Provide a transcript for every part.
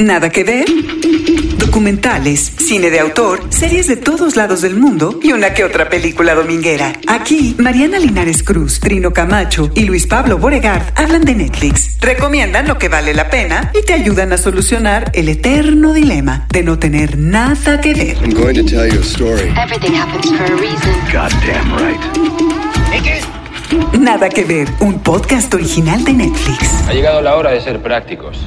Nada que ver. Documentales, cine de autor, series de todos lados del mundo y una que otra película dominguera. Aquí, Mariana Linares Cruz, Trino Camacho y Luis Pablo Boregard hablan de Netflix, recomiendan lo que vale la pena y te ayudan a solucionar el eterno dilema de no tener nada que ver. I'm going to tell you a story. Everything happens for a reason. Goddamn right. Nada que ver, un podcast original de Netflix. Ha llegado la hora de ser prácticos.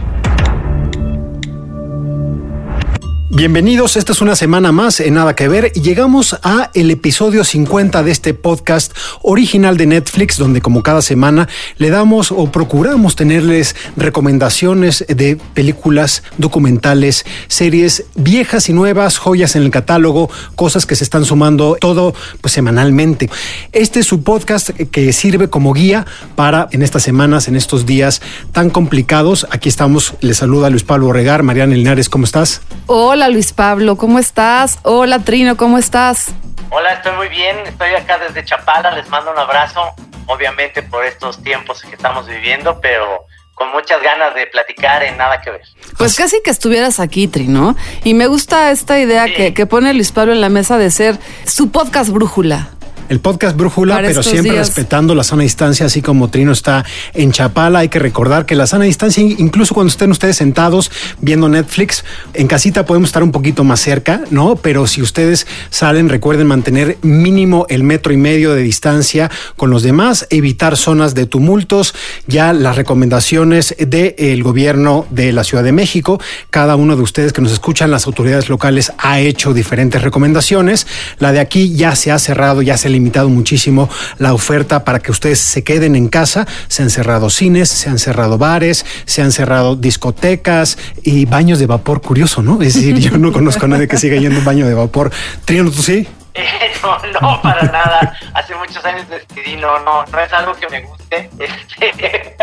Bienvenidos, esta es una semana más en Nada que Ver y llegamos a el episodio 50 de este podcast original de Netflix donde como cada semana le damos o procuramos tenerles recomendaciones de películas, documentales, series viejas y nuevas, joyas en el catálogo, cosas que se están sumando todo pues semanalmente. Este es su podcast que sirve como guía para en estas semanas, en estos días tan complicados. Aquí estamos, les saluda Luis Pablo Regar, Mariana Linares, ¿cómo estás? Hola Luis Pablo, ¿cómo estás? Hola Trino, ¿cómo estás? Hola, estoy muy bien. Estoy acá desde Chapala. Les mando un abrazo. Obviamente por estos tiempos que estamos viviendo, pero con muchas ganas de platicar en nada que ver. Pues casi que estuvieras aquí, Trino. Y me gusta esta idea Sí. que, que pone Luis Pablo en la mesa de ser su podcast brújula. El podcast Brújula, Para pero siempre días. respetando la sana distancia, así como Trino está en Chapala. Hay que recordar que la sana distancia, incluso cuando estén ustedes sentados viendo Netflix, en casita podemos estar un poquito más cerca, ¿no? Pero si ustedes salen, recuerden mantener mínimo el metro y medio de distancia con los demás, evitar zonas de tumultos. Ya las recomendaciones del gobierno de la Ciudad de México, cada uno de ustedes que nos escuchan, las autoridades locales ha hecho diferentes recomendaciones. La de aquí ya se ha cerrado, ya se ha limitado muchísimo la oferta para que ustedes se queden en casa. Se han cerrado cines, se han cerrado bares, se han cerrado discotecas y baños de vapor. Curioso, ¿no? Es decir, yo no conozco a nadie que siga yendo a un baño de vapor. Triano, ¿tú sí? Eh, no, no, para nada. Hace muchos años decidí, no, no, no es algo que me guste. Este,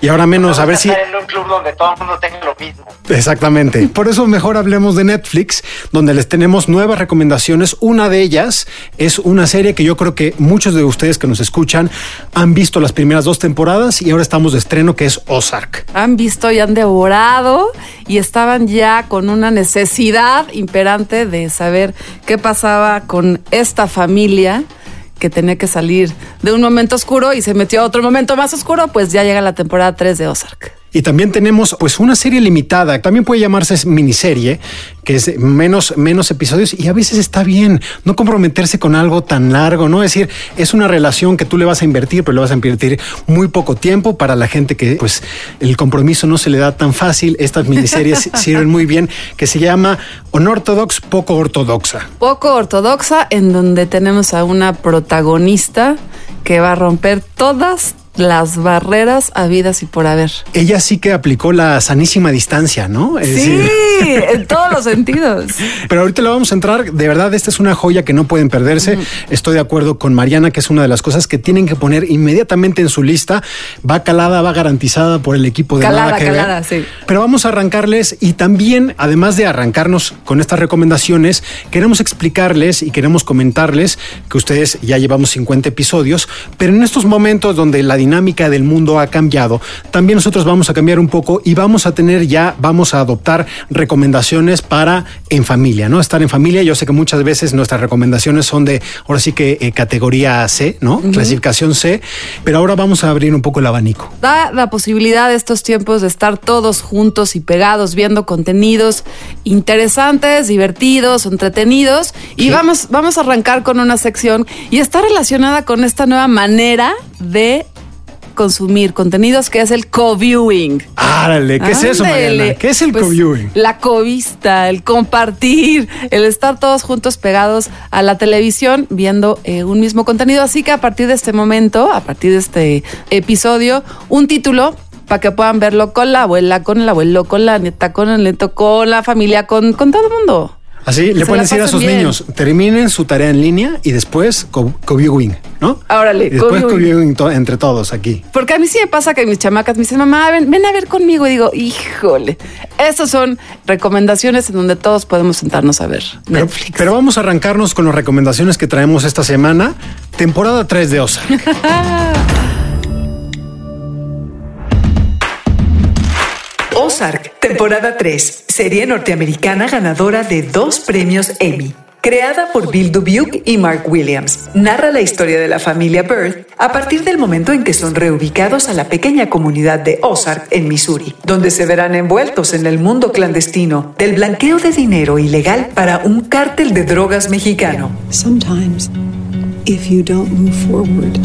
Y ahora menos, me a ver si... estar en un club donde todo el mundo tenga lo mismo. Exactamente. Por eso mejor hablemos de Netflix, donde les tenemos nuevas recomendaciones. Una de ellas es una serie que yo creo que muchos de ustedes que nos escuchan han visto las primeras dos temporadas y ahora estamos de estreno, que es Ozark. Han visto y han devorado y estaban ya con una necesidad imperante de saber qué pasaba con esta familia que tenía que salir de un momento oscuro y se metió a otro momento más oscuro, pues ya llega la temporada 3 de Ozark. Y también tenemos pues una serie limitada, también puede llamarse miniserie, que es menos, menos episodios y a veces está bien no comprometerse con algo tan largo, ¿no? Es decir, es una relación que tú le vas a invertir, pero le vas a invertir muy poco tiempo para la gente que pues el compromiso no se le da tan fácil. Estas miniseries sirven muy bien, que se llama Unorthodox, poco ortodoxa. Poco ortodoxa, en donde tenemos a una protagonista que va a romper todas las barreras habidas y por haber. Ella sí que aplicó la sanísima distancia, ¿no? Es Sí, decir, en todos los sentidos. Pero ahorita le vamos a entrar, de verdad, esta es una joya que no pueden perderse. Estoy de acuerdo con Mariana, que es una de las cosas que tienen que poner inmediatamente en su lista. Va calada, va garantizada por el equipo de Calada, Nada que calada, Ver. sí. Pero vamos a arrancarles y también, además de arrancarnos con estas recomendaciones, queremos explicarles y queremos comentarles que ustedes ya llevamos 50 episodios, pero en estos momentos donde la dinámica del mundo ha cambiado, también nosotros vamos a cambiar un poco y vamos a tener ya, vamos a adoptar recomendaciones para en familia, ¿no? Estar en familia. Yo sé que muchas veces nuestras recomendaciones son de, ahora sí que eh, categoría C, ¿no? Clasificación C, pero ahora vamos a abrir un poco el abanico. Da la posibilidad de estos tiempos de estar todos juntos y pegados viendo contenidos interesantes, divertidos, entretenidos. Y Sí. vamos, vamos a arrancar con una sección y está relacionada con esta nueva manera de consumir contenidos que es el co-viewing. Árale, ¿qué es eso. Mariana? ¿Qué es el Pues, co-viewing? La covista, el compartir, el estar todos juntos pegados a la televisión viendo eh, un mismo contenido. Así que a partir de este momento, a partir de este episodio, un título para que puedan verlo con la abuela, con el abuelo, con la neta, con el neto, con la familia, con, con todo el mundo. Así le pueden decir a sus bien. niños, terminen su tarea en línea y después co- co-viewing, ¿no? Órale, Y después co-viewing. entre todos aquí. Porque a mí sí me pasa que mis chamacas me dicen, mamá, ven, ven a ver conmigo. Y digo, híjole, estas son recomendaciones en donde todos podemos sentarnos a ver Pero, Netflix. pero vamos a arrancarnos con las recomendaciones que traemos esta semana. Temporada 3 de Ozark. Ozark, temporada 3, serie norteamericana ganadora de dos premios Emmy. Creada por Bill Dubuque y Mark Williams, narra la historia de la familia Bird a partir del momento en que son reubicados a la pequeña comunidad de Ozark en Missouri, donde se verán envueltos en el mundo clandestino del blanqueo de dinero ilegal para un cártel de drogas mexicano. Sometimes, if you don't move forward,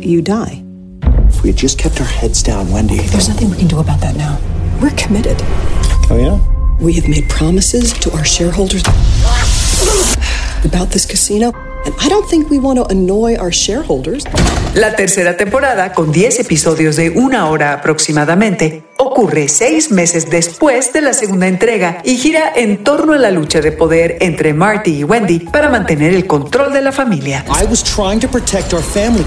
you die. If we had just kept our heads down, Wendy. There's nothing we can do about that now. We're committed. Oh, yeah? We have made promises to our shareholders about this casino, and I don't think we want to annoy our shareholders. La tercera temporada, con 10 episodios de una hora aproximadamente, ocurre seis meses después de la segunda entrega y gira en torno a la lucha de poder entre Marty y Wendy para mantener el control de la familia. I was trying to protect our family.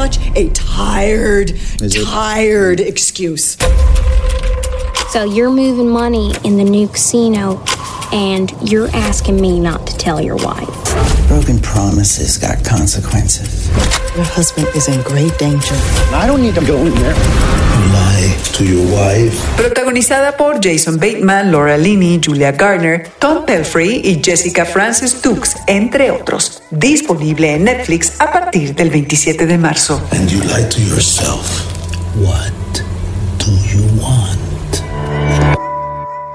That is such a tired, Is it? tired excuse. So you're moving money in the new casino, and you're asking me not to tell your wife. Broken promises got consequences. Your husband is in great danger. I don't need to go in there. Lie to your wife. Protagonizada por Jason Bateman, Laura Linney, Julia Garner, Tom Pelfrey y Jessica Frances Dukes, entre otros. Disponible en Netflix a partir del 27 de marzo. And you lie to yourself. What do you want?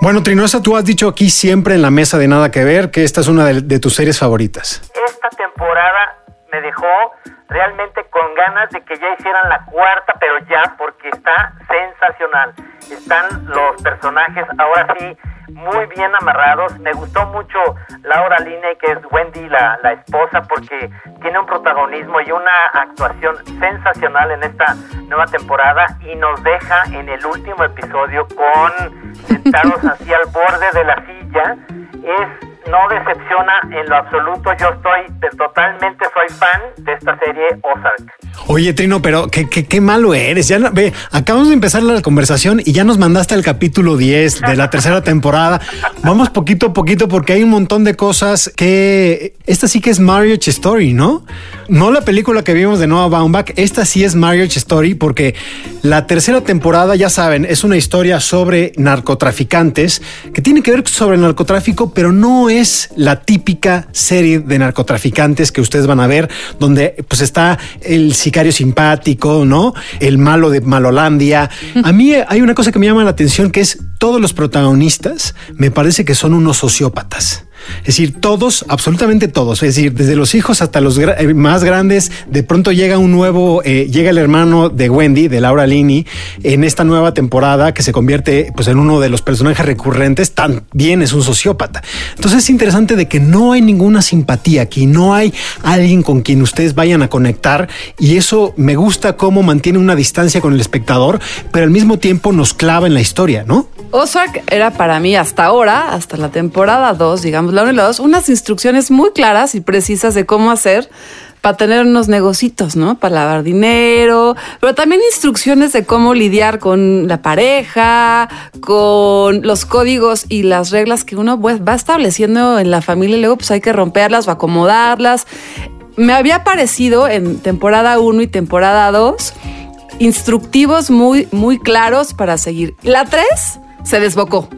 Bueno, Trinosa, tú has dicho aquí siempre en la mesa de Nada que Ver que esta es una de, de tus series favoritas. esta temporada me dejó realmente con ganas de que ya hicieran la cuarta, pero ya, porque está sensacional. Están los personajes ahora sí muy bien amarrados. Me gustó mucho Laura Linney, que es Wendy, la, la esposa, porque tiene un protagonismo y una actuación sensacional en esta nueva temporada y nos deja en el último episodio con sentados así al borde de la silla. Es no decepciona en lo absoluto. Yo estoy totalmente, soy fan de esta serie Ozark. Oye, Trino, pero qué, qué, qué malo eres. Ya ve, acabamos de empezar la conversación y ya nos mandaste el capítulo 10 de la tercera temporada. Vamos poquito a poquito porque hay un montón de cosas que esta sí que es Marriage Story, ¿no? No la película que vimos de Noah Baumbach, esta sí es Marriage Story porque la tercera temporada, ya saben, es una historia sobre narcotraficantes que tiene que ver sobre el narcotráfico, pero no es la típica serie de narcotraficantes que ustedes van a ver, donde pues está el sicario simpático, ¿no? El malo de Malolandia. A mí hay una cosa que me llama la atención que es todos los protagonistas me parece que son unos sociópatas. Es decir, todos, absolutamente todos, es decir, desde los hijos hasta los eh, más grandes, de pronto llega un nuevo, eh, llega el hermano de Wendy, de Laura Linney, en esta nueva temporada que se convierte pues en uno de los personajes recurrentes, también es un sociópata. Entonces es interesante de que no hay ninguna simpatía aquí, no hay alguien con quien ustedes vayan a conectar y eso me gusta cómo mantiene una distancia con el espectador, pero al mismo tiempo nos clava en la historia, ¿no? Ozark era para mí hasta ahora, hasta la temporada 2, digamos, la 1 y la 2, unas instrucciones muy claras y precisas de cómo hacer para tener unos negocitos, ¿no? Para lavar dinero, pero también instrucciones de cómo lidiar con la pareja, con los códigos y las reglas que uno pues, va estableciendo en la familia y luego pues hay que romperlas o acomodarlas. Me había parecido en temporada 1 y temporada 2 instructivos muy, muy claros para seguir. La 3 se desbocó.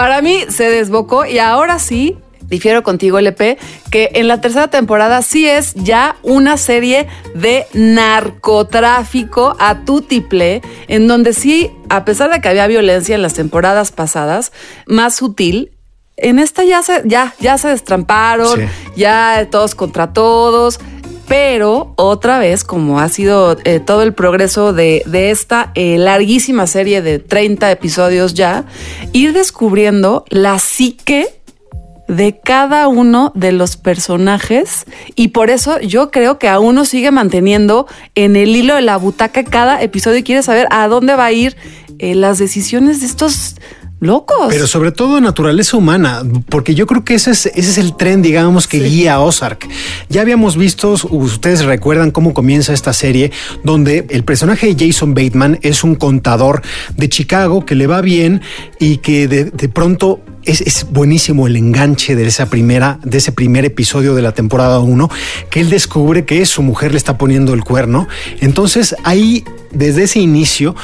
Para mí se desbocó y ahora sí, difiero contigo, LP, que en la tercera temporada sí es ya una serie de narcotráfico a tutiple, en donde sí, a pesar de que había violencia en las temporadas pasadas, más sutil, en esta ya se, ya, ya se destramparon, Sí. ya todos contra todos. Pero otra vez, como ha sido eh, todo el progreso de, de esta eh, larguísima serie de 30 episodios ya, ir descubriendo la psique de cada uno de los personajes. Y por eso yo creo que a uno sigue manteniendo en el hilo de la butaca cada episodio y quiere saber a dónde va a ir eh, las decisiones de estos locos. Pero sobre todo naturaleza humana, porque yo creo que ese es, ese es el tren, digamos, que guía a Ozark. Ya habíamos visto, ustedes recuerdan cómo comienza esta serie, donde el personaje de Jason Bateman es un contador de Chicago que le va bien y que de, de pronto es, es buenísimo el enganche de esa primera, de ese primer episodio de la temporada 1, que él descubre que su mujer le está poniendo el cuerno. Entonces ahí, desde ese inicio,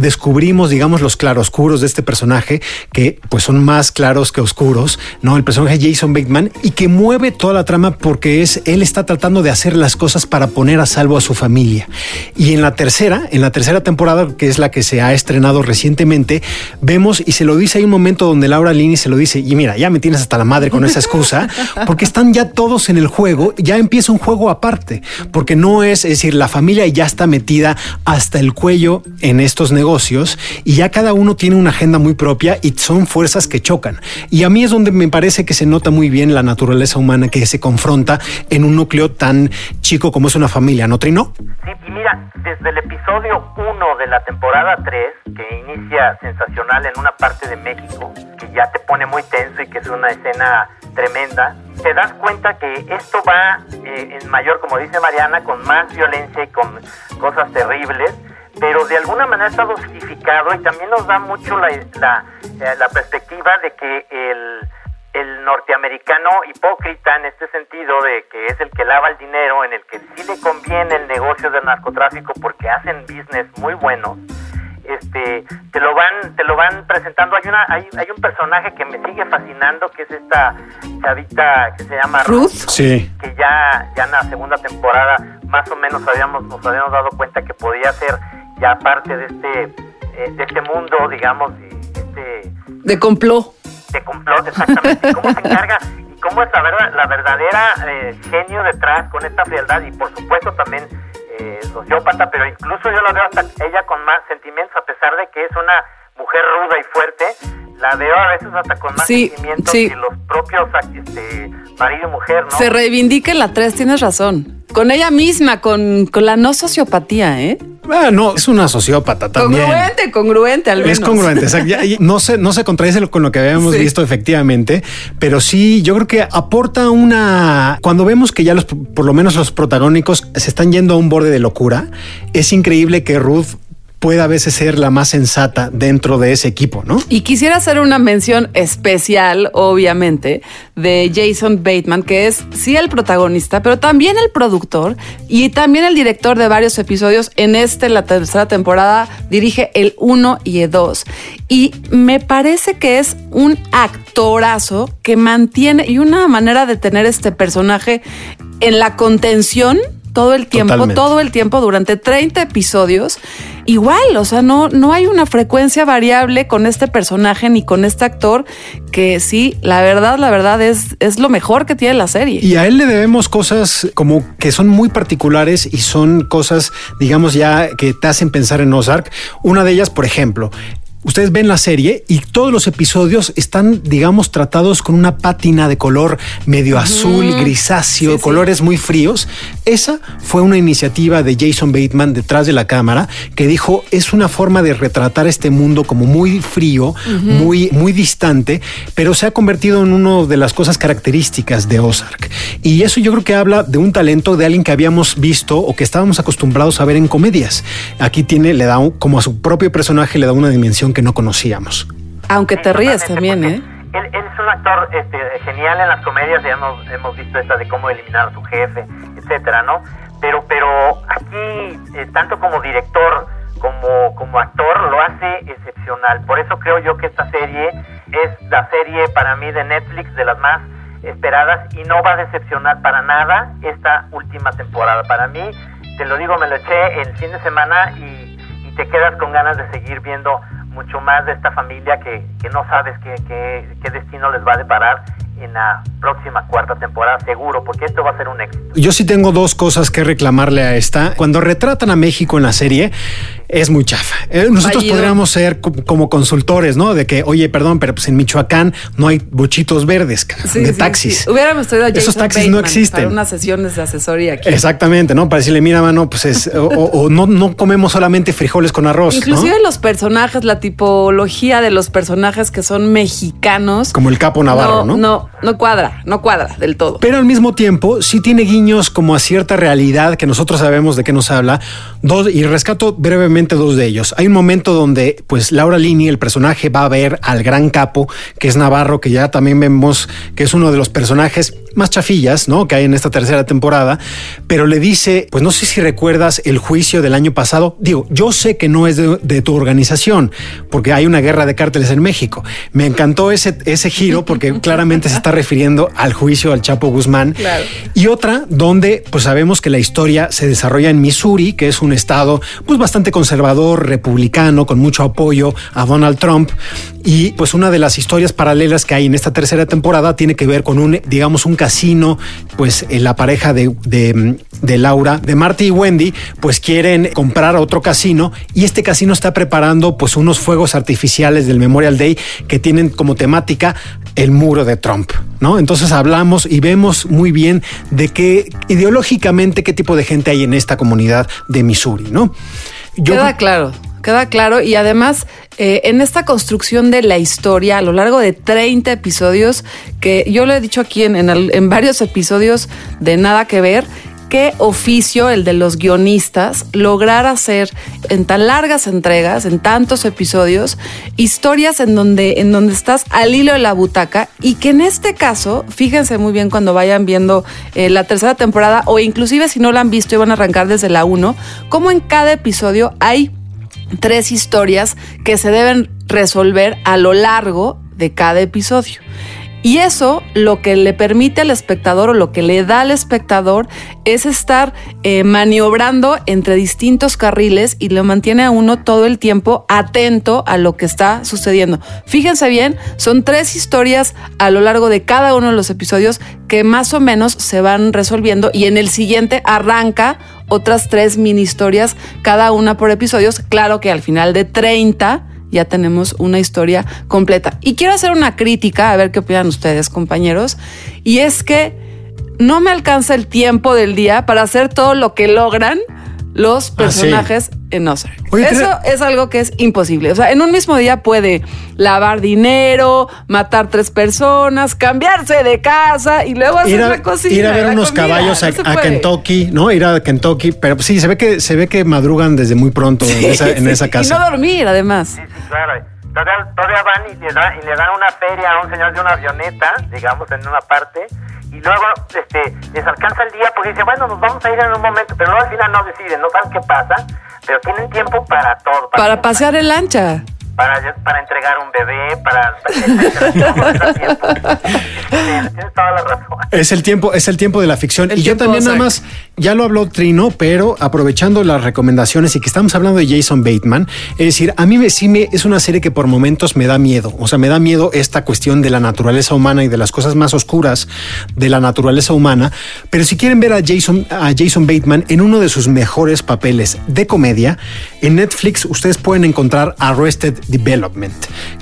descubrimos, digamos, los claroscuros de este personaje, que pues son más claros que oscuros, ¿no? El personaje Jason Bateman, y que mueve toda la trama porque es, él está tratando de hacer las cosas para poner a salvo a su familia. Y en la tercera, en la tercera temporada, que es la que se ha estrenado recientemente, vemos, y se lo dice, hay un momento donde Laura Linney se lo dice, y mira, ya me tienes hasta la madre con esa excusa, porque están ya todos en el juego, ya empieza un juego aparte, porque no es, es decir, la familia ya está metida hasta el cuello en estos negocios y ya cada uno tiene una agenda muy propia y son fuerzas que chocan. Y a mí es donde me parece que se nota muy bien la naturaleza humana que se confronta en un núcleo tan chico como es una familia, ¿no, Trino? Sí, y mira, desde el episodio 1 de la temporada 3, que inicia sensacional en una parte de México, ya te pone muy tenso y que es una escena tremenda, te das cuenta que esto va eh, en mayor, como dice Mariana, con más violencia y con cosas terribles, pero de alguna manera está dosificado y también nos da mucho la, la, eh, perspectiva de que el, el norteamericano hipócrita en este sentido de que es el que lava el dinero, en el que sí le conviene el negocio del narcotráfico porque hacen business muy buenos, este te lo van te lo van presentando. Hay una hay, hay un personaje que me sigue fascinando que es esta chavita que se llama Ruth, Sí. que ya ya en la segunda temporada más o menos habíamos nos habíamos dado cuenta que podía ser ya parte de este eh, de este mundo digamos de este de complot. de complot exactamente. Cómo se encarga y cómo es la verdad la verdadera eh, genio detrás con esta frialdad y por supuesto también eh, sociópata pero incluso yo la veo hasta ella con más sentimientos a pesar de que es una mujer ruda y fuerte la veo a veces hasta con más Sí, que los propios este marido y mujer no Se reivindica en la 3, tienes razón. Con ella misma, con, con la no sociopatía, ¿eh? Ah, no, es una sociópata también. Congruente, congruente al menos. Es congruente, exacto. Ya- ya- no se, no se contradice con lo que habíamos Sí. visto efectivamente, pero sí, yo creo que aporta una. Cuando vemos que ya los, por lo menos los protagónicos se están yendo a un borde de locura, es increíble que Ruth pueda a veces ser la más sensata dentro de ese equipo, ¿no? Y quisiera hacer una mención especial, obviamente, de Jason Bateman, que es sí el protagonista, pero también el productor y también el director de varios episodios. En este, la tercera temporada, dirige el 1 y el 2. Y me parece que es un actorazo que mantiene y una manera de tener este personaje en la contención todo el tiempo, Totalmente. todo el tiempo durante 30 episodios. Igual, o sea, no, no hay una frecuencia variable con este personaje ni con este actor que sí, la verdad, la verdad es, es lo mejor que tiene la serie. Y a él le debemos cosas como que son muy particulares y son cosas, digamos, ya que te hacen pensar en Ozark. Una de ellas, por ejemplo, Ustedes ven la serie y todos los episodios están, digamos, tratados con una pátina de color medio azul, grisáceo, Sí, sí. colores muy fríos. Esa fue una iniciativa de Jason Bateman detrás de la cámara que dijo es una forma de retratar este mundo como muy frío, muy, muy distante, pero se ha convertido en una de las cosas características de Ozark. Y eso yo creo que habla de un talento de alguien que habíamos visto o que estábamos acostumbrados a ver en comedias. Aquí tiene, le da un- como a su propio personaje, le da una dimensión que no conocíamos. Aunque te ríes también, ¿eh? Él, él es un actor este, genial en las comedias, ya hemos, hemos visto esta de cómo eliminar a su jefe, etcétera, ¿no? Pero, pero aquí, eh, tanto como director como, como actor, lo hace excepcional. Por eso creo yo que esta serie es la serie para mí de Netflix de las más esperadas y no va a decepcionar para nada esta última temporada. Para mí, te lo digo, me lo eché el fin de semana y, y te quedas con ganas de seguir viendo mucho más de esta familia que, que no sabes qué, qué, qué destino les va a deparar en la próxima cuarta temporada, seguro, porque esto va a ser un éxito. Yo sí tengo dos cosas que reclamarle a esta. Cuando retratan a México en la serie, es muy chafa. Eh, Nosotros Fallido. podríamos ser co- como consultores, ¿no? De que, oye, perdón, pero pues en Michoacán no hay bochitos verdes Sí, de sí, taxis. sí. Hubiéramos traído a Jason Esos taxis no existen. Para unas sesiones de asesoría aquí. Exactamente, ¿no? Para decirle, mira, mano, pues es, o, o- o no, no comemos solamente frijoles con arroz, Inclusive ¿no? los personajes, la tipología de los personajes que son mexicanos. Como el capo Navarro, ¿no? No, no cuadra, no cuadra del todo. Pero al mismo tiempo sí tiene guiños como a cierta realidad que nosotros sabemos de qué nos habla. Dos, y rescato brevemente dos de ellos. Hay un momento donde pues Laura Lini, el personaje, va a ver al gran capo, que es Navarro, que ya también vemos que es uno de los personajes más chafillas, ¿no? Que hay en esta tercera temporada, pero le dice, pues no sé si recuerdas el juicio del año pasado. Digo, yo sé que no es de, de tu organización, porque hay una guerra de cárteles en México. Me encantó ese, ese giro porque claramente se está refiriendo al juicio al Chapo Guzmán. Claro. Y otra donde pues sabemos que la historia se desarrolla en Missouri, que es un estado pues bastante conservador, republicano, con mucho apoyo a Donald Trump. Y pues una de las historias paralelas que hay en esta tercera temporada tiene que ver con un, digamos, un casino, pues en la pareja de, de, de Laura, de Marty y Wendy, pues quieren comprar otro casino y este casino está preparando pues unos fuegos artificiales del Memorial Day que tienen como temática el muro de Trump, ¿no? Entonces hablamos y vemos muy bien de qué ideológicamente qué tipo de gente hay en esta comunidad de Missouri, ¿no? Yo queda claro, queda claro y además eh, en esta construcción de la historia a lo largo de 30 episodios, que yo lo he dicho aquí en, en, varios episodios de Nada que Ver, qué oficio el de los guionistas lograr hacer en tan largas entregas, en tantos episodios, historias en donde, en donde estás al hilo de la butaca y que en este caso, fíjense muy bien cuando vayan viendo eh, la tercera temporada o inclusive si no la han visto y van a arrancar desde la 1, como en cada episodio hay tres historias que se deben resolver a lo largo de cada episodio. Y eso lo que le permite al espectador o lo que le da al espectador es estar eh, maniobrando entre distintos carriles y lo mantiene a uno todo el tiempo atento a lo que está sucediendo. Fíjense bien, son tres historias a lo largo de cada uno de los episodios que más o menos se van resolviendo y en el siguiente arranca otras tres mini historias, cada una por episodios. Claro que al final de 30 ya tenemos una historia completa. Y quiero hacer una crítica, a ver qué opinan ustedes, compañeros, y es que no me alcanza el tiempo del día para hacer todo lo que logran los personajes ah, sí. en Ozark. Oye, Eso es algo que es imposible. O sea, en un mismo día puede lavar dinero, matar tres personas, cambiarse de casa y luego hacer ir a, la cocina. Ir a ver unos comida. caballos a, no a Kentucky, ¿no? Ir a Kentucky, pero sí, se ve que se ve que madrugan desde muy pronto sí, en, esa, en esa casa. Y no dormir, además. Sí, sí, claro. Todavía, todavía van y le, da, y le dan una feria a un señor de una avioneta, digamos, en una parte, y luego este, les alcanza el día porque dicen, bueno, nos vamos a ir en un momento, pero luego al final no deciden, no saben qué pasa, pero tienen tiempo para todo. Para, para pasear en lancha. Para, para entregar un bebé, para... Tienes toda la razón. Es el tiempo, es el tiempo de la ficción. El y yo también nada más, ya lo habló Trino, pero aprovechando las recomendaciones y que estamos hablando de Jason Bateman, es decir, a mí me, sí me, es una serie que por momentos me da miedo. O sea, me da miedo esta cuestión de la naturaleza humana y de las cosas más oscuras de la naturaleza humana. Pero si quieren ver a Jason, a Jason Bateman en uno de sus mejores papeles de comedia, en Netflix ustedes pueden encontrar Arrested Development,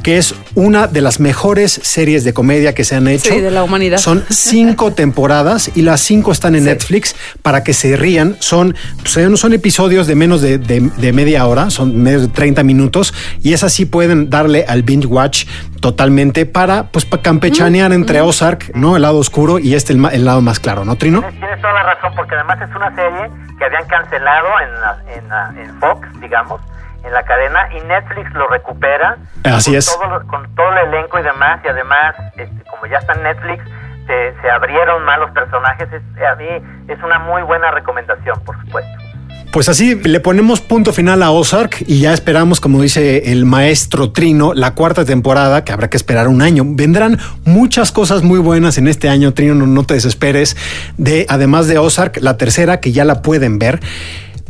que es una de las mejores series de comedia que se han hecho. Sí, de la humanidad. Son cinco temporadas y las cinco están en sí. Netflix para que se rían. Son, son, son episodios de menos de, de, de, media hora, son menos de 30 minutos y es así pueden darle al binge watch totalmente para, pues, para campechanear mm, entre mm. Ozark, ¿no? El lado oscuro y este el, el, lado más claro, ¿no, Trino? Tienes toda la razón, porque además es una serie que habían cancelado en, la, en, la, en Fox, digamos, en la cadena y Netflix lo recupera. Así con es. Todo, con todo el elenco y demás, y además, este, como ya está en Netflix, se, se abrieron más los personajes. Es, a mí es una muy buena recomendación, por supuesto. Pues así le ponemos punto final a Ozark y ya esperamos, como dice el maestro Trino, la cuarta temporada, que habrá que esperar un año. Vendrán muchas cosas muy buenas en este año, Trino, no, no te desesperes. De, además de Ozark, la tercera, que ya la pueden ver.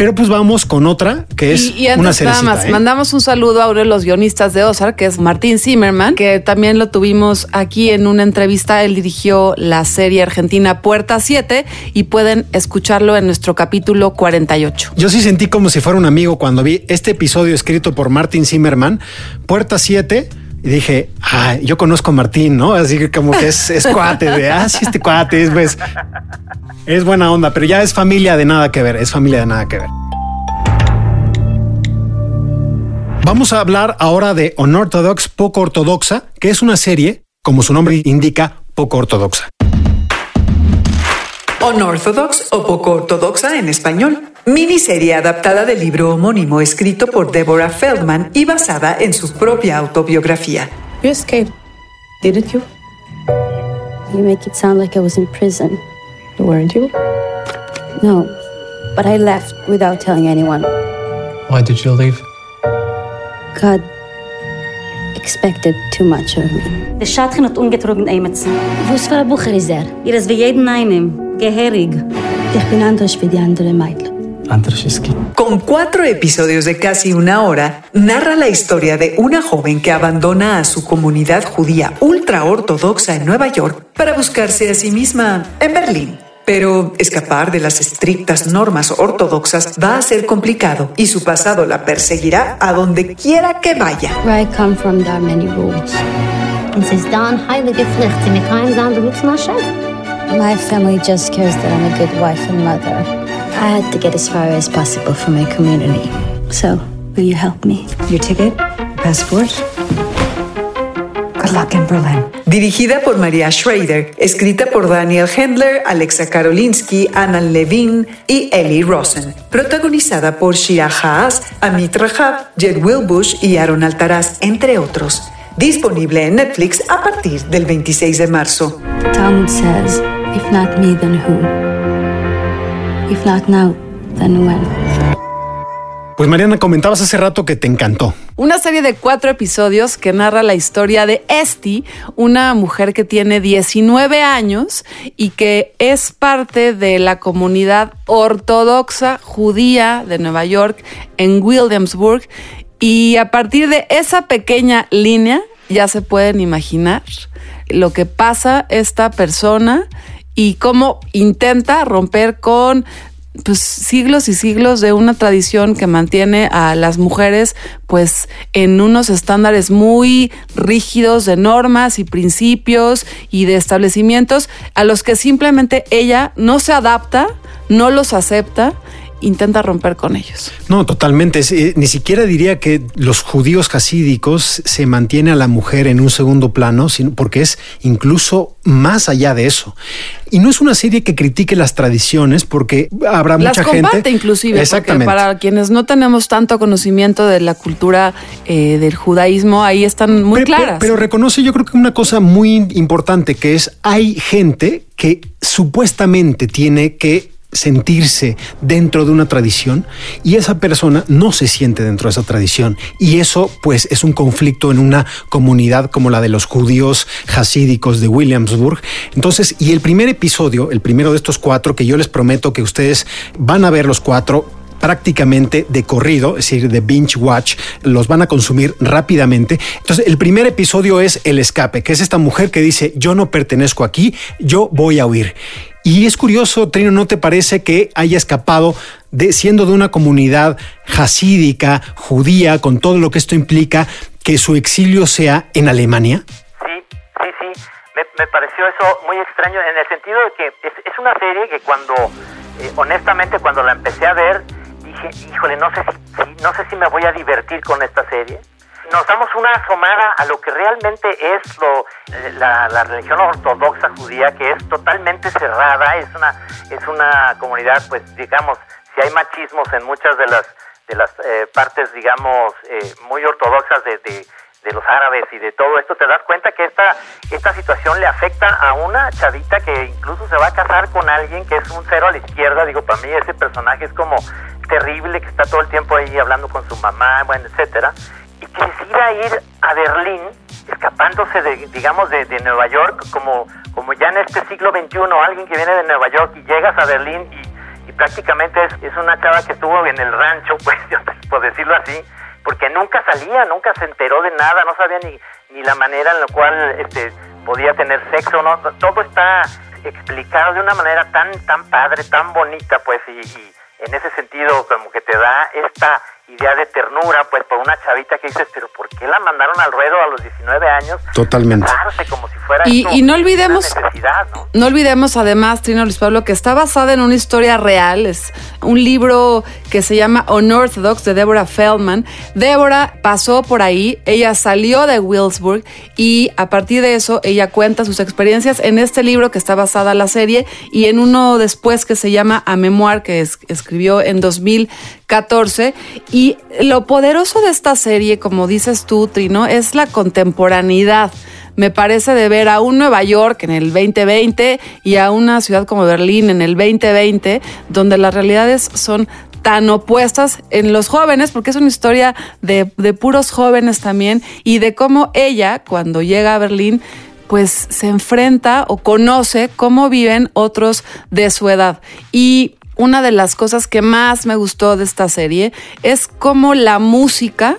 Pero pues vamos con otra, que es y, y antes, una serie. Nada más, ¿eh? mandamos un saludo a uno de los guionistas de Ozark, que es Martín Zimmerman, que también lo tuvimos aquí en una entrevista. Él dirigió la serie argentina Puerta 7 y pueden escucharlo en nuestro capítulo 48. Yo sí sentí como si fuera un amigo cuando vi este episodio escrito por Martin Zimmerman, Puerta 7. Y dije, ah, yo conozco a Martín, ¿no? Así que como que es, es cuate de, ah, sí, este cuate es, pues, es buena onda, pero ya es familia de nada que ver, es familia de nada que ver. Vamos a hablar ahora de Unorthodox, poco ortodoxa, que es una serie, como su nombre indica, poco ortodoxa. Unorthodox o poco ortodoxa en español. Miniserie adaptada del libro homónimo escrito por Deborah Feldman y basada en su propia autobiografía. You escaped, didn't you? You make it sound like I was in prison. Weren't you? No, but I left without telling anyone. Why did you leave? God expected too much of me. Der Schatchen hat ungetrogen Eimetzen. Was war Bucher ist er? Ist wie jeden einen. Geherig. Ich bin anders wie die andere Mädchen. Con cuatro episodios de casi una hora, narra la historia de una joven que abandona a su comunidad judía ultra ortodoxa en Nueva York para buscarse a sí misma en Berlín. Pero escapar de las estrictas normas ortodoxas va a ser complicado y su pasado la perseguirá a donde quiera que vaya. Where I come from, there are many rules. Und sie ist da ein heilige Pflicht. Sie mit keinem anderen Ruf nach My family just cares that I'm a good wife and mother. I had to get as far as possible for my community. So, will you help me? Your ticket? Passport? Good luck in Berlin. Dirigida por Maria Schrader, escrita por Daniel Handler, Alexa Karolinsky, Anna Levin y Ellie Rosen. Protagonizada por Shira Haas, Amit Rahab, Jed Wilbush y Aaron Altaraz, entre otros. Disponible en Netflix a partir del 26 de marzo. Talmud says, if not me, then who? If not now, then when? Pues Mariana, comentabas hace rato que te encantó. Una serie de cuatro episodios que narra la historia de Esti, una mujer que tiene 19 años y que es parte de la comunidad ortodoxa judía de Nueva York en Williamsburg. Y a partir de esa pequeña línea ya se pueden imaginar lo que pasa esta persona y cómo intenta romper con pues siglos y siglos de una tradición que mantiene a las mujeres pues en unos estándares muy rígidos de normas y principios y de establecimientos a los que simplemente ella no se adapta, no los acepta intenta romper con ellos. No, totalmente. Eh, ni siquiera diría que los judíos hasídicos se mantiene a la mujer en un segundo plano, sino porque es incluso más allá de eso. Y no es una serie que critique las tradiciones, porque habrá las mucha gente. comparte inclusive. Exactamente. Para quienes no tenemos tanto conocimiento de la cultura eh, del judaísmo, ahí están muy pero, claras. Pero, pero reconoce, yo creo que una cosa muy importante que es hay gente que supuestamente tiene que sentirse dentro de una tradición y esa persona no se siente dentro de esa tradición y eso pues es un conflicto en una comunidad como la de los judíos hasídicos de Williamsburg entonces y el primer episodio el primero de estos cuatro que yo les prometo que ustedes van a ver los cuatro prácticamente de corrido, es decir, de binge watch, los van a consumir rápidamente. Entonces, el primer episodio es El escape, que es esta mujer que dice, yo no pertenezco aquí, yo voy a huir. Y es curioso, Trino, ¿no te parece que haya escapado de siendo de una comunidad hasídica, judía, con todo lo que esto implica, que su exilio sea en Alemania? Sí, sí, sí. Me, pareció eso muy extraño en el sentido de que es, es una serie que cuando, eh, honestamente, cuando la empecé a ver, dije, híjole, no sé si, no sé si me voy a divertir con esta serie. Nos damos una asomada a lo que realmente es lo, la, la, religión ortodoxa judía, que es totalmente cerrada, es una, es una comunidad, pues digamos, si hay machismos en muchas de las, de las eh, partes, digamos, eh, muy ortodoxas de, de, de, los árabes y de todo esto, te das cuenta que esta, esta situación le afecta a una chavita que incluso se va a casar con alguien que es un cero a la izquierda, digo, para mí ese personaje es como terrible, que está todo el tiempo ahí hablando con su mamá, bueno, etcétera, y que decida ir a Berlín, escapándose de, digamos, de, de, Nueva York, como, como ya en este siglo XXI, alguien que viene de Nueva York y llegas a Berlín y, y prácticamente es, es, una chava que estuvo en el rancho, pues, por decirlo así, porque nunca salía, nunca se enteró de nada, no sabía ni, ni la manera en la cual este, podía tener sexo, no, todo está explicado de una manera tan, tan padre, tan bonita, pues, y, y en ese sentido como que te da esta idea de ternura, pues por una chavita que dices, pero ¿por qué la mandaron al ruedo a los 19 años? Totalmente. Como si fuera y, y no olvidemos ¿no? No olvidemos además, Trino Luis Pablo, que está basada en una historia real. Es un libro que se llama Unorthodox de Deborah Feldman. Deborah pasó por ahí, ella salió de Willsburg y a partir de eso ella cuenta sus experiencias en este libro que está basada la serie y en uno después que se llama A Memoir que es- escribió en 2014. Y lo poderoso de esta serie, como dices tú, Trino, es la contemporaneidad me parece de ver a un Nueva York en el 2020 y a una ciudad como Berlín en el 2020, donde las realidades son tan opuestas en los jóvenes, porque es una historia de, de puros jóvenes también, y de cómo ella, cuando llega a Berlín, pues se enfrenta o conoce cómo viven otros de su edad. Y una de las cosas que más me gustó de esta serie es cómo la música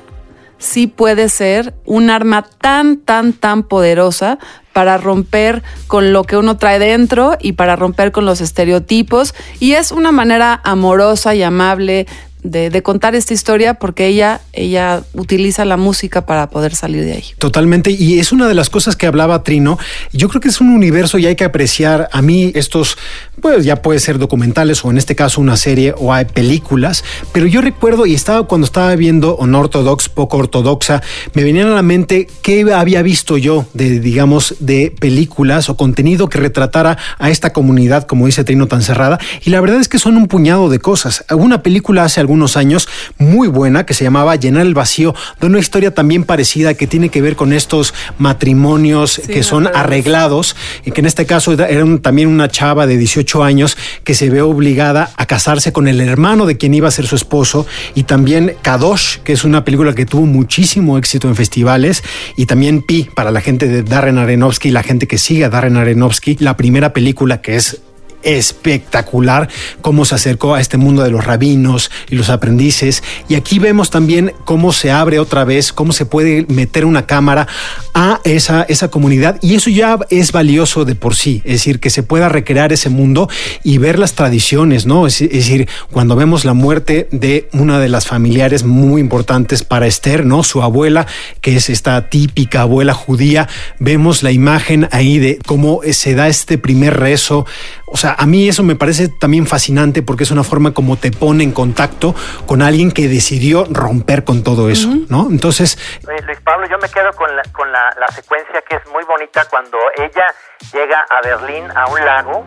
sí puede ser un arma tan, tan, tan poderosa para romper con lo que uno trae dentro y para romper con los estereotipos. Y es una manera amorosa y amable de, contar esta historia porque ella, ella utiliza la música para poder salir de ahí. Totalmente, y es una de las cosas que hablaba Trino. Yo creo que es un universo y hay que apreciar a mí estos, pues ya puede ser documentales o en este caso una serie o hay películas, pero yo recuerdo y estaba cuando estaba viendo Unorthodox, poco ortodoxa, me venían a la mente qué había visto yo de, digamos, de películas o contenido que retratara a esta comunidad, como dice Trino, tan cerrada, y la verdad es que son un puñado de cosas. Una película hace algunos años muy buena que se llamaba Llenar el vacío, de una historia también parecida que tiene que ver con estos matrimonios Sí, que son arreglados, y que en este caso era era un- también una chava de 18 años que se ve obligada a casarse con el hermano de quien iba a ser su esposo, y también Kadosh, que es una película que tuvo muchísimo éxito en festivales, y también Pi, para la gente de Darren Aronofsky y la gente que sigue a Darren Aronofsky, la primera película que es espectacular cómo se acercó a este mundo de los rabinos y los aprendices. Y aquí vemos también cómo se abre otra vez, cómo se puede meter una cámara a esa, esa comunidad. Y eso ya es valioso de por sí, es decir, que se pueda recrear ese mundo y ver las tradiciones, ¿no? Es, es decir, cuando vemos la muerte de una de las familiares muy importantes para Esther, ¿no? Su abuela, que es esta típica abuela judía, vemos la imagen ahí de cómo se da este primer rezo. O sea, a mí eso me parece también fascinante porque es una forma como te pone en contacto con alguien que decidió romper con todo eso, ¿no? Entonces, Luis Pablo, yo me quedo con la, con la, la secuencia que es muy bonita cuando ella llega a Berlín, a un lago,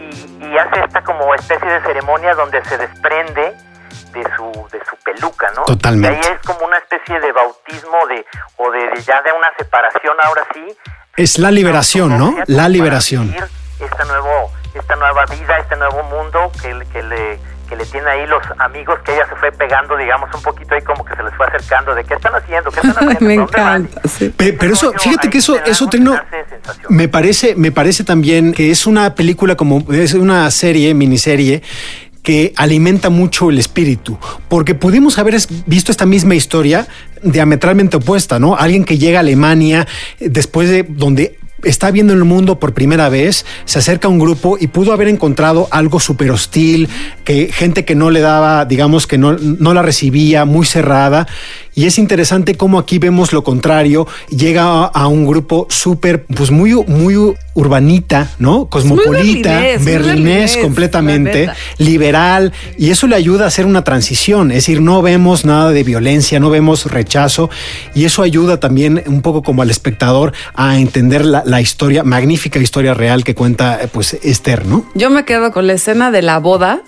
y, y hace esta como especie de ceremonia donde se desprende de su, de su peluca, ¿no? Totalmente. Y ahí es como una especie de bautismo de, o de, de ya de una separación ahora sí, es la liberación, ¿no? La liberación. Esta, nueva vida, este nuevo mundo que, le- que le que le tiene ahí los amigos que ella se fue pegando, digamos, un poquito ahí como que se les fue acercando de qué están haciendo, qué están haciendo, Me encanta. sí. Pero eso, fíjate que eso, eso sensación. me parece, me parece también que es una película como, es una serie, miniserie, que alimenta mucho el espíritu, porque pudimos haber visto esta misma historia diametralmente opuesta, ¿no? Alguien que llega a Alemania eh, después de donde está viendo el mundo por primera vez, se acerca a un grupo y pudo haber encontrado algo súper hostil, que gente que no le daba, digamos que no, no la recibía, muy cerrada. Y es interesante cómo aquí vemos lo contrario, llega a, un grupo súper, pues muy, muy urbanita, ¿no? Cosmopolita, berlinés, completamente, liberal, y eso le ayuda a hacer una transición, es decir, no vemos nada de violencia, no vemos rechazo, y eso ayuda también un poco como al espectador a entender la, la historia, magnífica historia real que cuenta pues Esther, ¿no? Yo me quedo con la escena de la boda,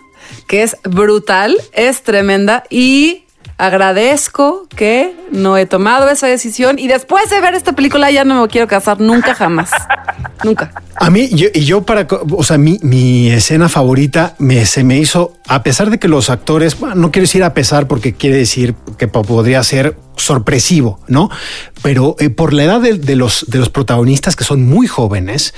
que es brutal, es tremenda y agradezco que no he tomado esa decisión y después de ver esta película ya no me quiero casar nunca jamás. nunca. A mí, yo, y yo para, o sea, mi, mi escena favorita me, se me hizo, a pesar de que los actores, bueno, no quiero decir a pesar porque quiere decir que po- podría ser sorpresivo, ¿no? Pero eh, por la edad de, de los, de los protagonistas que son muy jóvenes,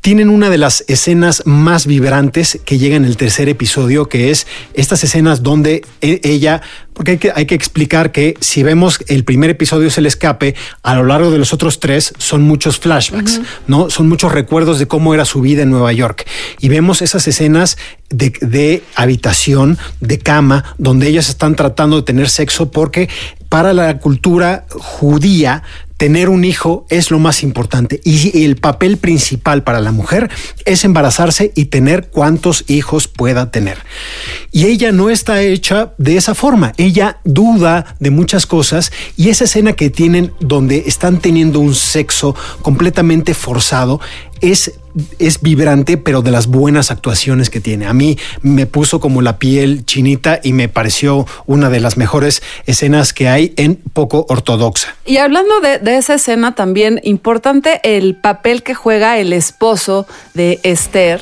tienen una de las escenas más vibrantes que llega en el tercer episodio, que es estas escenas donde e- ella, porque hay que, hay que explicar que si vemos el primer episodio es el escape, a lo largo de los otros tres son muchos flashbacks, ¿no? Son muchos recuerdos de cómo era su vida en Nueva York. Y vemos esas escenas de, de habitación, de cama, donde ellas están tratando de tener sexo porque para la cultura judía tener un hijo es lo más importante y el papel principal para la mujer es embarazarse y tener cuantos hijos pueda tener. Y ella no está hecha de esa forma, ella duda de muchas cosas y esa escena que tienen donde están teniendo un sexo completamente forzado es es vibrante, pero de las buenas actuaciones que tiene. A mí me puso como la piel chinita y me pareció una de las mejores escenas que hay en poco ortodoxa. Y hablando de, de esa escena, también importante el papel que juega el esposo de Esther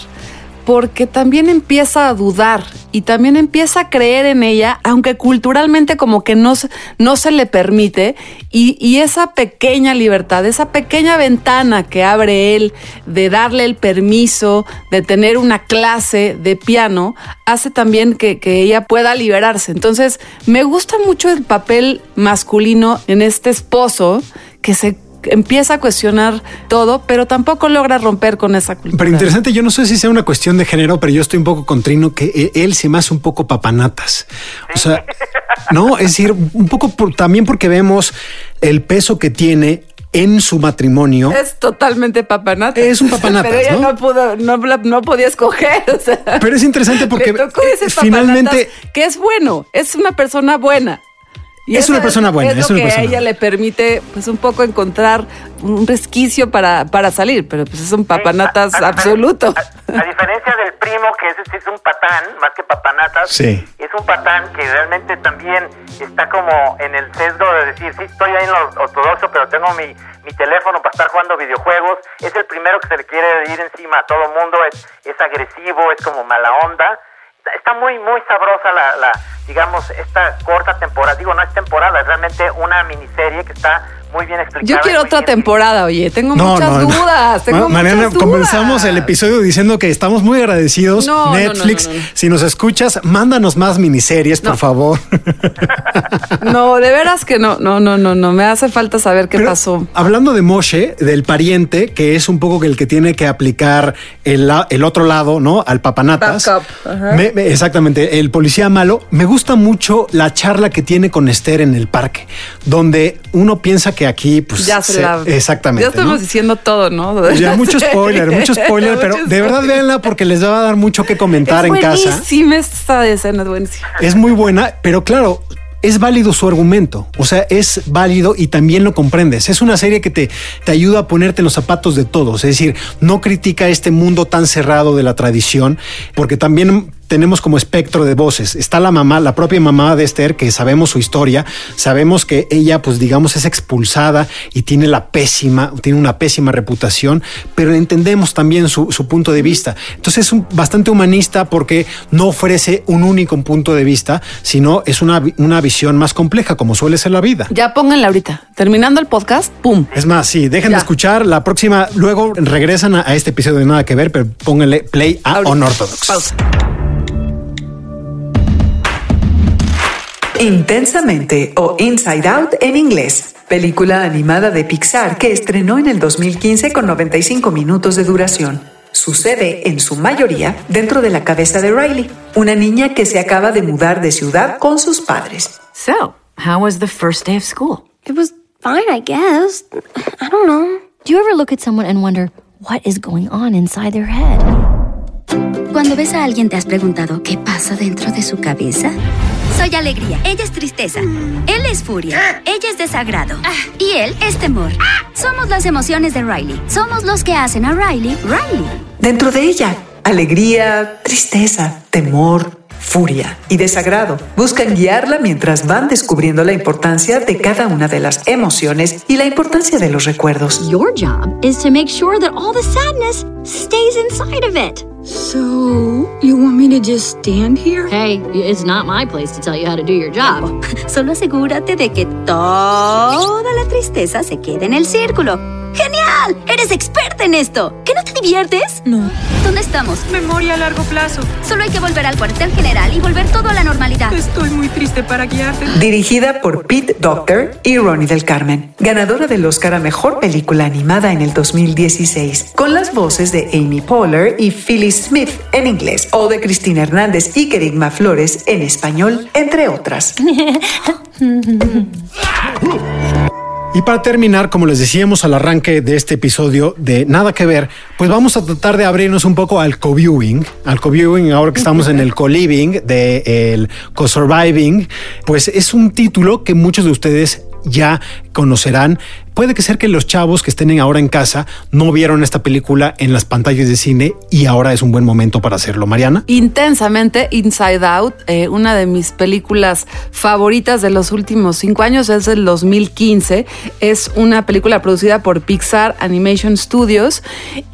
porque también empieza a dudar y también empieza a creer en ella, aunque culturalmente como que no, no se le permite. Y, y esa pequeña libertad, esa pequeña ventana que abre él de darle el permiso, de tener una clase de piano, hace también que, que ella pueda liberarse. Entonces, me gusta mucho el papel masculino en este esposo que se empieza a cuestionar todo, pero tampoco logra romper con esa cultura. Pero interesante, yo no sé si sea una cuestión de género, pero yo estoy un poco con Trino que e- él se me hace un poco papanatas. O sea, no, es decir, un poco por- también porque vemos el peso que tiene en su matrimonio. Es totalmente papanata. Es un papanatas, Pero ella ¿no? no, pudo, no, podía escoger. o sea. Pero es interesante porque Le tocó ese finalmente- que es bueno, es una persona buena. Es eso una persona buena, Es, es lo una que persona a ella le permite, pues, un poco encontrar un resquicio para, para salir, pero pues es un papanatas a- a- absoluto. A diferencia del primo, que ese sí es un patán, más que papanatas, Sí. es un patán que realmente también está como en el sesgo de decir, sí, estoy ahí en lo ortodoxo, pero tengo mi, mi teléfono para estar jugando videojuegos. Es el primero que se le quiere ir encima a todo mundo, es, es agresivo, es como mala onda. Está- muy, muy sabrosa la, la, digamos, esta corta temporada. Digo, no es temporada, es realmente una miniserie que está muy bien explicada. Yo quiero otra bien temporada, oye, tengo muchas dudas, tengo Mariana, muchas dudas. comenzamos el episodio diciendo que estamos muy agradecidos. No, no, no, Netflix, no, no, no. si nos escuchas, mándanos más miniseries, por favor. No, de veras que no, no, no, no, no, me hace falta saber qué Pero pasó. Hablando de Moshe, del pariente, que es un poco el que tiene que aplicar el, el otro lado, ¿no? Al papanatas. Me- me- exactamente, el policía malo. Me gusta mucho la charla que tiene con Esther en el parque, donde uno piensa que aquí, pues. Ya se, se- la. Exactamente. Ya estamos ¿no? diciendo todo, ¿no? Ya, mucho spoiler, mucho spoiler, pero de verdad véanla porque les va a dar mucho que comentar es en casa. buenísima esta escena, es buenísima. Es muy buena, pero claro, es válido su argumento. O sea, es válido y también lo comprendes. Es una serie que te, te ayuda a ponerte en los zapatos de todos. Es decir, no critica este mundo tan cerrado de la tradición, porque también tenemos como espectro de voces. Está la mamá, la propia mamá de Esther, que sabemos su historia, sabemos que ella, pues digamos, es expulsada y tiene la pésima, tiene una pésima reputación, pero entendemos también su, su punto de vista. Entonces es un- bastante humanista porque no ofrece un único punto de vista, sino es una, una visión más compleja, como suele ser la vida. Ya pónganla ahorita. Terminando el podcast, ¡pum! Es más, sí, dejen Ya. de escuchar la próxima, luego regresan a, a este episodio de Nada que Ver, pero pónganle play a. Unorthodox. Pausa. Intensamente o Inside Out en inglés. Película animada de Pixar que estrenó en el 2015 con 95 minutos de duración. Sucede, en su mayoría, dentro de la cabeza de Riley, una niña que se acaba de mudar de ciudad con sus padres. So, how was the first day of school? It was fine, I guess. I don't know. Do you ever look at someone and wonder what is going on inside their head? Cuando ves a alguien, ¿te has preguntado qué pasa dentro de su cabeza? Soy alegría, ella es tristeza, él es furia, ella es desagrado y él es temor. Somos las emociones de Riley, somos los que hacen a Riley Riley. Dentro de ella, alegría, tristeza, temor, furia y desagrado. Buscan guiarla mientras van descubriendo la importancia de cada una de las emociones y la importancia de los recuerdos. Your job is to make sure that all the sadness stays inside of it. So, you want me to just stand here? Hey, it's not my place to tell you how to do your job. Solo asegúrate de que toda la tristeza se quede en el círculo. ¡Genial! ¡Eres experta en esto! ¿Que no te diviertes? No. ¿Dónde estamos? Memoria a largo plazo. Solo hay que volver al cuartel general y volver todo a la normalidad. Estoy muy triste para guiarte. Dirigida por Pete Docter y Ronnie del Carmen, ganadora del Oscar a Mejor Película Animada en el 2016, con las voces de Amy Poehler y Phyllis Smith en inglés, o de Cristina Hernández y Kerigma Flores en español, entre otras. Y para terminar, como les decíamos al arranque de este episodio de Nada que ver, pues vamos a tratar de abrirnos un poco al co-viewing, al co-viewing ahora que estamos en el co-living, de el co-surviving, pues es un título que muchos de ustedes ya conocerán. Puede que ser que los chavos que estén ahora en casa no vieron esta película en las pantallas de cine y ahora es un buen momento para hacerlo. Mariana. Intensamente Inside Out, eh, una de mis películas favoritas de los últimos cinco años, es del 2015. Es una película producida por Pixar Animation Studios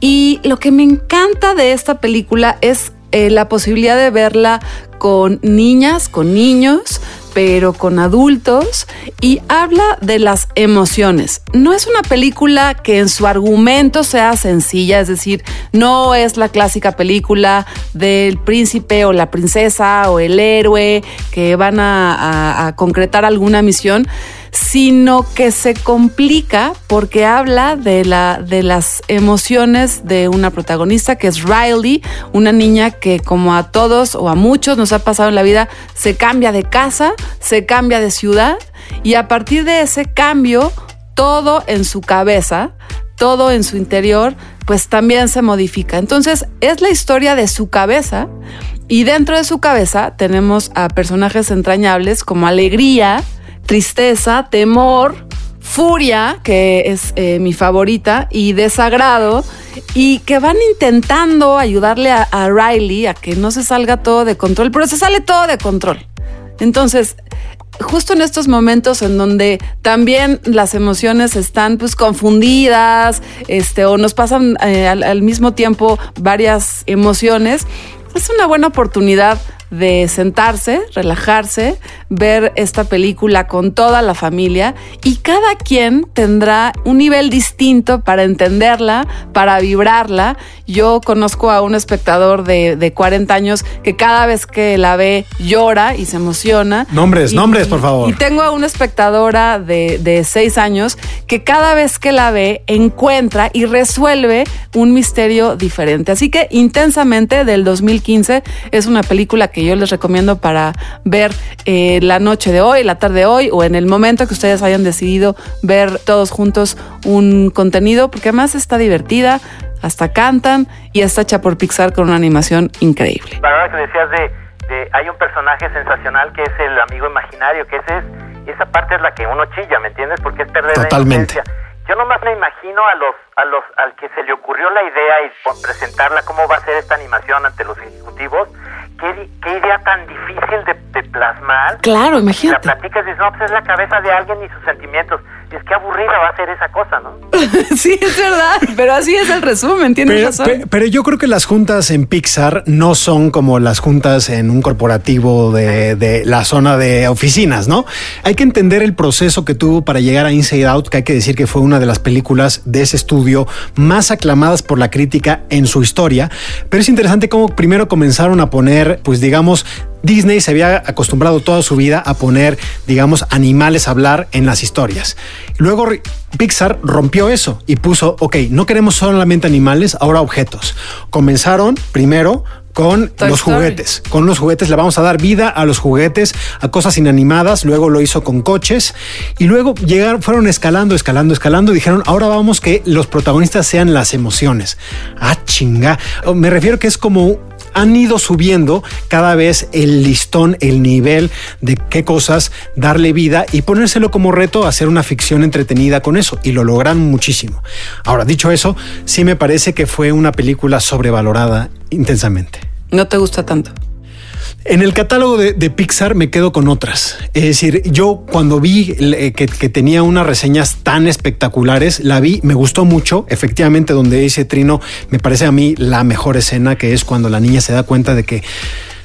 y lo que me encanta de esta película es eh, la posibilidad de verla con niñas, con niños, pero con adultos y habla de las emociones. No es una película que en su argumento sea sencilla, es decir, no es la clásica película del príncipe o la princesa o el héroe que van a, concretar alguna misión sino que se complica porque habla de, la, de las emociones de una protagonista que es Riley, una niña que como a todos o a muchos nos ha pasado en la vida, se cambia de casa, se cambia de ciudad y a partir de ese cambio, todo en su cabeza, todo en su interior, pues también se modifica. Entonces es la historia de su cabeza y dentro de su cabeza tenemos a personajes entrañables como Alegría, tristeza, temor, furia, que es eh, mi favorita, y desagrado, y que van intentando ayudarle a, Riley a que no se salga todo de control, pero se sale todo de control. Entonces, justo en estos momentos en donde también las emociones están pues confundidas, este, o nos pasan eh, al mismo tiempo varias emociones, es una buena oportunidad de sentarse, relajarse, ver esta película con toda la familia y cada quien tendrá un nivel distinto para entenderla, para vibrarla. Yo conozco a un espectador de, de 40 años que cada vez que la ve llora y se emociona. Nombres, y, nombres, por favor. Y tengo a una espectadora de, de 6 años que cada vez que la ve encuentra y resuelve un misterio diferente. Así que intensamente del 2015 es una película que yo les recomiendo para ver eh, la noche de hoy, la tarde de hoy o en el momento que ustedes hayan decidido ver todos juntos un contenido, porque además está divertida, hasta cantan y está hecha por Pixar con una animación increíble. La verdad que decías de, de hay un personaje sensacional que es el amigo imaginario, que ese es, esa parte es la que uno chilla, ¿me entiendes? Porque es perder Totalmente. la inocencia. Yo nomás me imagino a los, a los, al que se le ocurrió la idea y presentarla, cómo va a ser esta animación ante los ejecutivos, qué, qué idea tan difícil de, de plasmar. Claro, imagínate. La platicas y dices, no, pues es la cabeza de alguien y sus sentimientos. Y es que aburrida va a ser esa cosa, ¿no? sí, es verdad, pero así es el resumen, tienes pero, razón. Pero, pero, yo creo que las juntas en Pixar no son como las juntas en un corporativo de, de, la zona de oficinas, ¿no? Hay que entender el proceso que tuvo para llegar a Inside Out, que hay que decir que fue una de las películas de ese estudio más aclamadas por la crítica en su historia. Pero es interesante cómo primero comenzaron a poner, pues digamos, Disney se había acostumbrado toda su vida a poner, digamos, animales a hablar en las historias. Luego Pixar rompió eso y puso, ok, no queremos solamente animales, ahora objetos. Comenzaron primero con Toy los Story. juguetes. Con los juguetes le vamos a dar vida a los juguetes, a cosas inanimadas. Luego lo hizo con coches y luego llegaron, fueron escalando, escalando, escalando. Y dijeron, ahora vamos que los protagonistas sean las emociones. Ah, chinga. Me refiero que es como han ido subiendo cada vez el listón, el nivel de qué cosas darle vida y ponérselo como reto hacer una ficción entretenida con eso y lo logran muchísimo. Ahora, dicho eso, sí me parece que fue una película sobrevalorada intensamente. No te gusta tanto. En el catálogo de, Pixar me quedo con otras. Es decir, yo cuando vi eh, que, que, tenía unas reseñas tan espectaculares, la vi, me gustó mucho. Efectivamente, donde dice Trino, me parece a mí la mejor escena, que es cuando la niña se da cuenta de que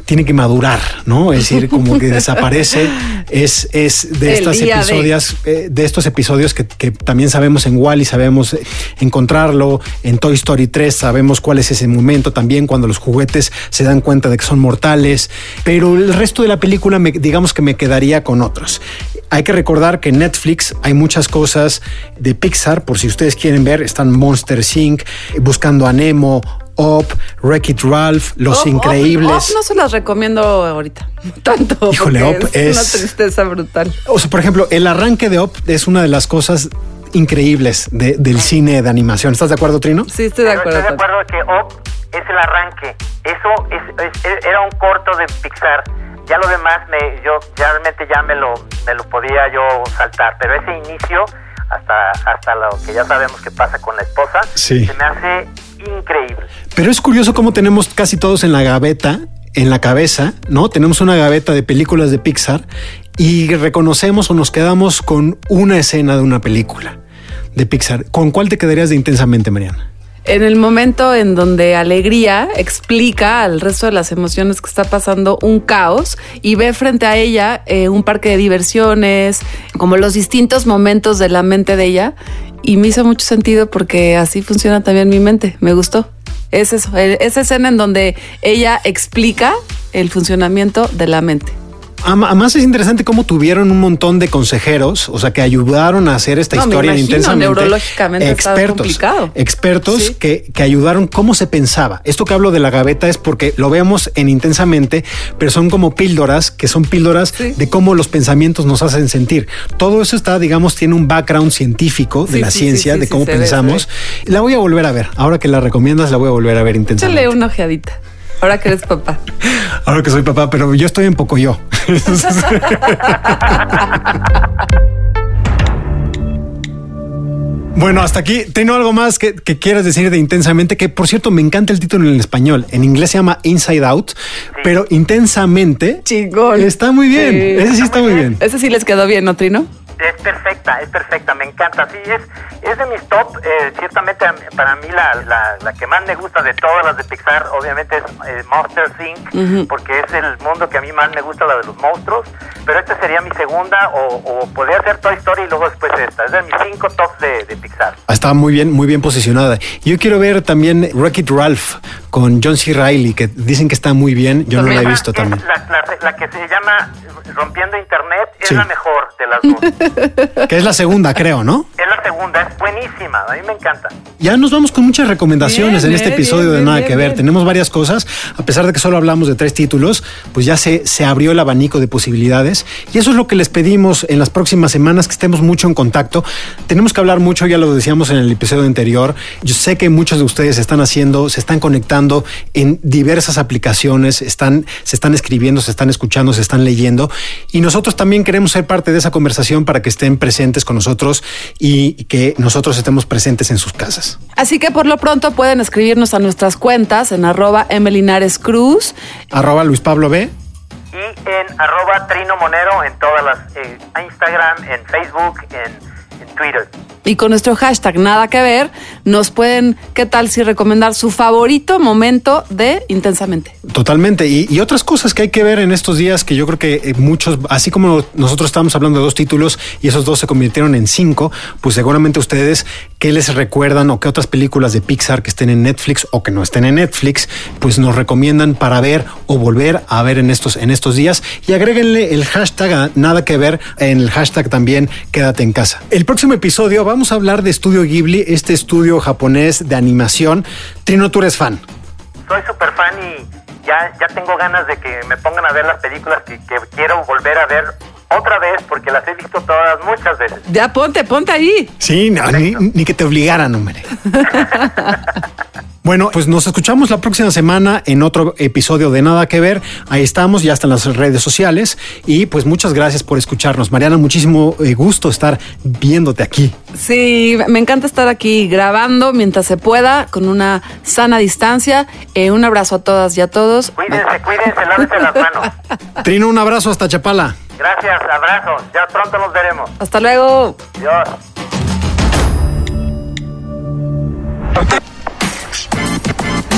tiene que madurar, ¿no? Es decir, como que desaparece. Es, es de estas episodios, de... Eh, de... estos episodios que, que, también sabemos en Wally, sabemos encontrarlo. En Toy Story 3 sabemos cuál es ese momento también cuando los juguetes se dan cuenta de que son mortales. Pero el resto de la película, me, digamos que me quedaría con otros. Hay que recordar que en Netflix hay muchas cosas de Pixar, por si ustedes quieren ver, están Monster Inc., Buscando a Nemo, Up, Wreck-It Ralph, Los Up, Increíbles. Up no se las recomiendo ahorita tanto. Híjole, Up es, una es- tristeza brutal. O sea, por ejemplo, el arranque de Up es una de las cosas increíbles de- del cine de animación. ¿Estás de acuerdo, Trino? Sí, estoy de acuerdo. Estoy de acuerdo que Up es el arranque. Eso es, es- es- era un corto de Pixar. Ya lo demás, me, yo realmente ya me lo, me lo podía yo saltar. Pero ese inicio, hasta, hasta lo que ya sabemos que pasa con la esposa, Sí. se me hace increíble. Pero es curioso cómo tenemos casi todos en la gaveta, en la cabeza, ¿no? Tenemos una gaveta de películas de Pixar y reconocemos o nos quedamos con una escena de una película de Pixar. ¿Con cuál te quedarías de intensamente, Mariana? En el momento en donde Alegría explica al resto de las emociones que está pasando un caos y ve frente a ella eh, un parque de diversiones, como los distintos momentos de la mente de ella, y me hizo mucho sentido porque así funciona también mi mente. Me gustó. Es eso, esa escena en donde ella explica el funcionamiento de la mente. Además es interesante cómo tuvieron un montón de consejeros, o sea, que ayudaron a hacer esta No, me historia imagino, intensamente. neurológicamente expertos, complicado. expertos Sí. que, que ayudaron cómo se pensaba. Esto que hablo de la gaveta es porque lo vemos en intensamente, pero son como píldoras, que son píldoras de cómo los pensamientos nos hacen sentir. Todo eso está, digamos, tiene un background científico de Sí, la ciencia, de cómo ve, pensamos. La voy a volver a ver. Ahora que la recomiendas, la voy a volver a ver intensamente. Échale una ojeadita. Ahora que eres papá. Ahora que soy papá, pero yo estoy en poco yo. Bueno, hasta aquí. ¿Tengo algo más que, que quieras decir de intensamente? Que por cierto, me encanta el título en español. En inglés se llama Inside Out, pero intensamente. Chingón. Está muy bien. Sí. Ese sí está muy bien. Ese sí les quedó bien, ¿no, Trino? Es perfecta, es perfecta, me encanta. Sí, es, es de mis top. eh, ciertamente para mí la, la, la que más me gusta de todas las de Pixar, obviamente es eh, Monster Inc., porque es el mundo que a mí más me gusta, la de los monstruos. Pero esta sería mi segunda, o, o podría ser Toy Story y luego después esta. Es de mis cinco tops de, de Pixar. Está muy bien, muy bien posicionada. Yo quiero ver también Wreck-It Ralph con John C. Reilly, que dicen que está muy bien. Yo no la he visto también. La, la- la que se llama Rompiendo Internet es Sí. la mejor de las dos. Que es la segunda, creo, ¿no? es la segunda, es buenísima, a mí me encanta. Ya nos vamos con muchas recomendaciones Bien, en este bien, episodio bien, de Nada bien, que Ver. Tenemos varias cosas. A pesar de que solo hablamos de tres títulos, pues ya se, se abrió el abanico de posibilidades. Y eso es lo que les pedimos en las próximas semanas, que estemos mucho en contacto. Tenemos que hablar mucho, ya lo decíamos en el episodio anterior. Yo sé que muchos de ustedes están haciendo, se están conectando en diversas aplicaciones, están, se están escribiendo, se están escuchando, se están leyendo. Y nosotros también queremos ser parte de esa conversación para que estén presentes con nosotros y que nosotros estemos presentes en sus casas. Así que por lo pronto pueden escribirnos a nuestras cuentas en arroba Emelinares Cruz. Arroba Luis Pablo B. Y en arroba Trino Monero en todas las, eh, Instagram, en Facebook, en, en Twitter. Y con nuestro hashtag nada que ver, nos pueden, ¿qué tal si recomendar su favorito momento de Intensamente? Totalmente. Y, otras cosas que hay que ver en estos días que yo creo que eh, muchos, así como nosotros estamos hablando de dos títulos y esos dos se convirtieron en cinco, pues seguramente ustedes, ¿qué les recuerdan o qué otras películas de Pixar que estén en Netflix o que no estén en Netflix, pues nos recomiendan para ver o volver a ver en estos, en estos días? Y agréguenle el hashtag a nada que ver en el hashtag también quédate en casa. El próximo episodio vamos a hablar de Estudio Ghibli, este estudio japonés de animación. Trino, tú fan. Soy súper fan y ya, ya tengo ganas de que me pongan a ver las películas que, que quiero volver a ver otra vez porque las he visto todas muchas veces. Ya ponte, ponte ahí. Sí, no, ni, ni que te obligaran, hombre. Bueno, pues nos escuchamos la próxima semana en otro episodio de Nada que Ver. Ahí estamos, ya están las redes sociales. Y pues muchas gracias por escucharnos. Mariana, muchísimo eh, gusto estar viéndote aquí. Sí, me encanta estar aquí grabando mientras se pueda, con una sana distancia. Eh, un abrazo a todas y a todos. Cuídense, cuídense, lávense las manos. Trino, un abrazo hasta Chapala. Gracias, abrazos. Ya pronto nos veremos. Hasta luego. Adiós.